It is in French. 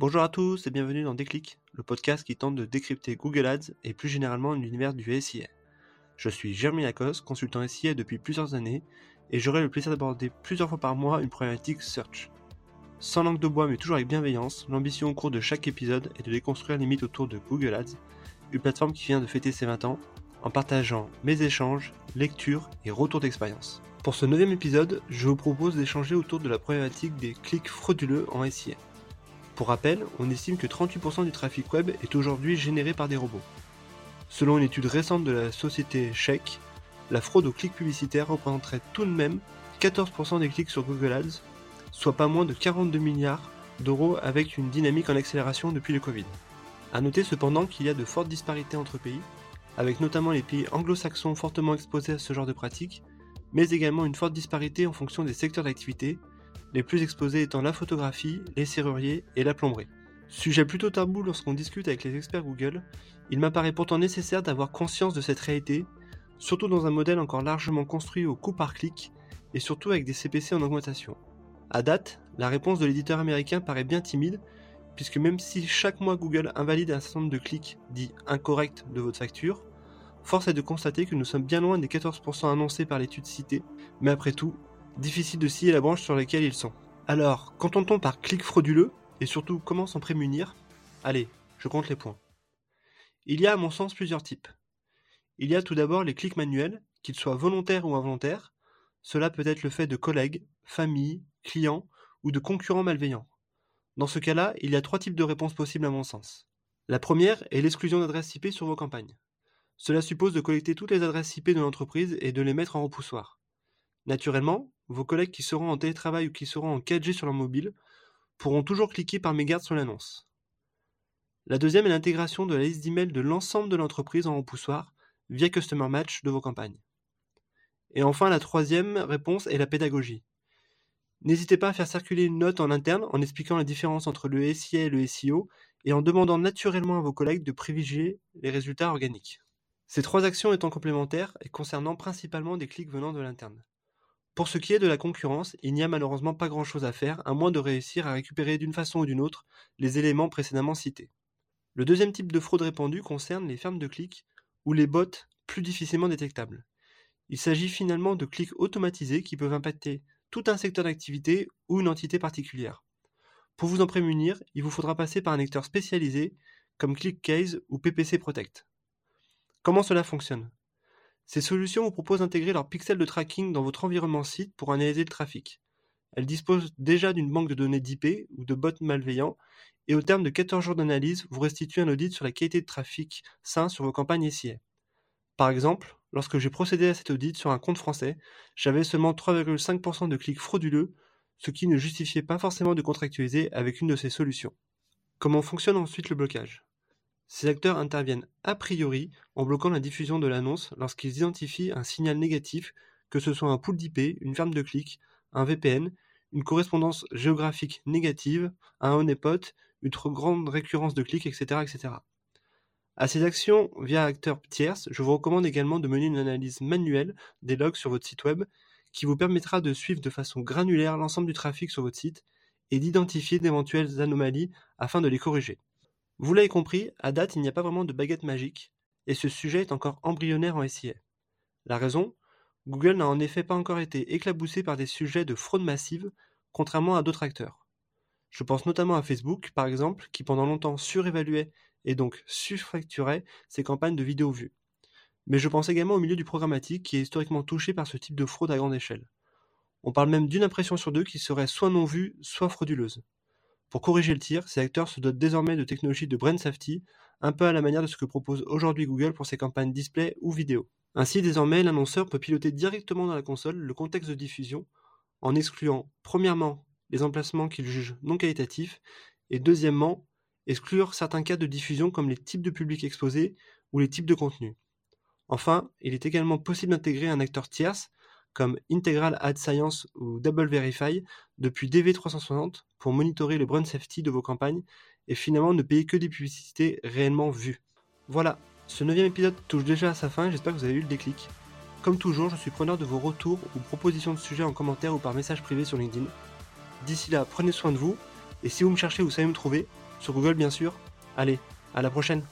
Bonjour à tous et bienvenue dans Déclic, le podcast qui tente de décrypter Google Ads et plus généralement l'univers du SIA. Je suis Jérémy Lacoste, consultant SIA depuis plusieurs années et j'aurai le plaisir d'aborder plusieurs fois par mois une problématique search. Sans langue de bois mais toujours avec bienveillance, l'ambition au cours de chaque épisode est de déconstruire les mythes autour de Google Ads, une plateforme qui vient de fêter ses 20 ans, en partageant mes échanges, lectures et retours d'expérience. Pour ce neuvième épisode, je vous propose d'échanger autour de la problématique des clics frauduleux en SIA. Pour rappel, on estime que 38% du trafic web est aujourd'hui généré par des robots. Selon une étude récente de la société Check, la fraude aux clics publicitaires représenterait tout de même 14% des clics sur Google Ads, soit pas moins de 42 milliards d'euros avec une dynamique en accélération depuis le Covid. A noter cependant qu'il y a de fortes disparités entre pays, avec notamment les pays anglo-saxons fortement exposés à ce genre de pratiques, mais également une forte disparité en fonction des secteurs d'activité, les plus exposés étant la photographie, les serruriers et la plomberie. Sujet plutôt tabou lorsqu'on discute avec les experts Google, il m'apparaît pourtant nécessaire d'avoir conscience de cette réalité, surtout dans un modèle encore largement construit au coût par clic et surtout avec des CPC en augmentation. À date, la réponse de l'éditeur américain paraît bien timide, puisque même si chaque mois Google invalide un certain nombre de clics dits incorrects de votre facture, force est de constater que nous sommes bien loin des 14% annoncés par l'étude citée, mais après tout, difficile de scier la branche sur laquelle ils sont. Alors, qu'entend-on par clic frauduleux et surtout comment s'en prémunir? Allez, je compte les points. Il y a à mon sens plusieurs types. Il y a tout d'abord les clics manuels, qu'ils soient volontaires ou involontaires. Cela peut être le fait de collègues, familles, clients ou de concurrents malveillants. Dans ce cas-là, il y a trois types de réponses possibles à mon sens. La première est l'exclusion d'adresses IP sur vos campagnes. Cela suppose de collecter toutes les adresses IP de l'entreprise et de les mettre en repoussoir. Naturellement, vos collègues qui seront en télétravail ou qui seront en 4G sur leur mobile pourront toujours cliquer par mégarde sur l'annonce. La deuxième est l'intégration de la liste d'emails de l'ensemble de l'entreprise en repoussoir via Customer Match de vos campagnes. Et enfin, la troisième réponse est la pédagogie. N'hésitez pas à faire circuler une note en interne en expliquant la différence entre le SIA et le SEO et en demandant naturellement à vos collègues de privilégier les résultats organiques. Ces trois actions étant complémentaires et concernant principalement des clics venant de l'interne. Pour ce qui est de la concurrence, il n'y a malheureusement pas grand-chose à faire, à moins de réussir à récupérer d'une façon ou d'une autre les éléments précédemment cités. Le deuxième type de fraude répandue concerne les fermes de clics ou les bots plus difficilement détectables. Il s'agit finalement de clics automatisés qui peuvent impacter tout un secteur d'activité ou une entité particulière. Pour vous en prémunir, il vous faudra passer par un lecteur spécialisé comme ClickCase ou PPC Protect. Comment cela fonctionne? Ces solutions vous proposent d'intégrer leurs pixels de tracking dans votre environnement site pour analyser le trafic. Elles disposent déjà d'une banque de données d'IP ou de bots malveillants et au terme de 14 jours d'analyse, vous restituez un audit sur la qualité de trafic sain sur vos campagnes SIA. Par exemple, lorsque j'ai procédé à cet audit sur un compte français, j'avais seulement 3,5% de clics frauduleux, ce qui ne justifiait pas forcément de contractualiser avec une de ces solutions. Comment fonctionne ensuite le blocage? Ces acteurs interviennent a priori en bloquant la diffusion de l'annonce lorsqu'ils identifient un signal négatif, que ce soit un pool d'IP, une ferme de clics, un VPN, une correspondance géographique négative, un honeypot, une trop grande récurrence de clics, etc., etc. À ces actions via acteurs tierces, je vous recommande également de mener une analyse manuelle des logs sur votre site web qui vous permettra de suivre de façon granulaire l'ensemble du trafic sur votre site et d'identifier d'éventuelles anomalies afin de les corriger. Vous l'avez compris, à date, il n'y a pas vraiment de baguette magique, et ce sujet est encore embryonnaire en SIA. La raison? Google n'a en effet pas encore été éclaboussé par des sujets de fraude massive, contrairement à d'autres acteurs. Je pense notamment à Facebook, par exemple, qui pendant longtemps surévaluait et donc surfacturait ses campagnes de vidéo vues. Mais je pense également au milieu du programmatique qui est historiquement touché par ce type de fraude à grande échelle. On parle même d'une impression sur deux qui serait soit non vue, soit frauduleuse. Pour corriger le tir, ces acteurs se dotent désormais de technologies de brand safety, un peu à la manière de ce que propose aujourd'hui Google pour ses campagnes display ou vidéo. Ainsi, désormais, l'annonceur peut piloter directement dans la console le contexte de diffusion, en excluant, premièrement, les emplacements qu'il juge non qualitatifs, et deuxièmement, exclure certains cas de diffusion comme les types de publics exposés ou les types de contenus. Enfin, il est également possible d'intégrer un acteur tierce comme Integral Ad Science ou Double Verify depuis DV360 pour monitorer le brand safety de vos campagnes et finalement ne payer que des publicités réellement vues. Voilà, ce neuvième épisode touche déjà à sa fin, j'espère que vous avez eu le déclic. Comme toujours, je suis preneur de vos retours ou propositions de sujets en commentaire ou par message privé sur LinkedIn. D'ici là, prenez soin de vous Et si vous me cherchez, vous savez me trouver, sur Google bien sûr. Allez, à la prochaine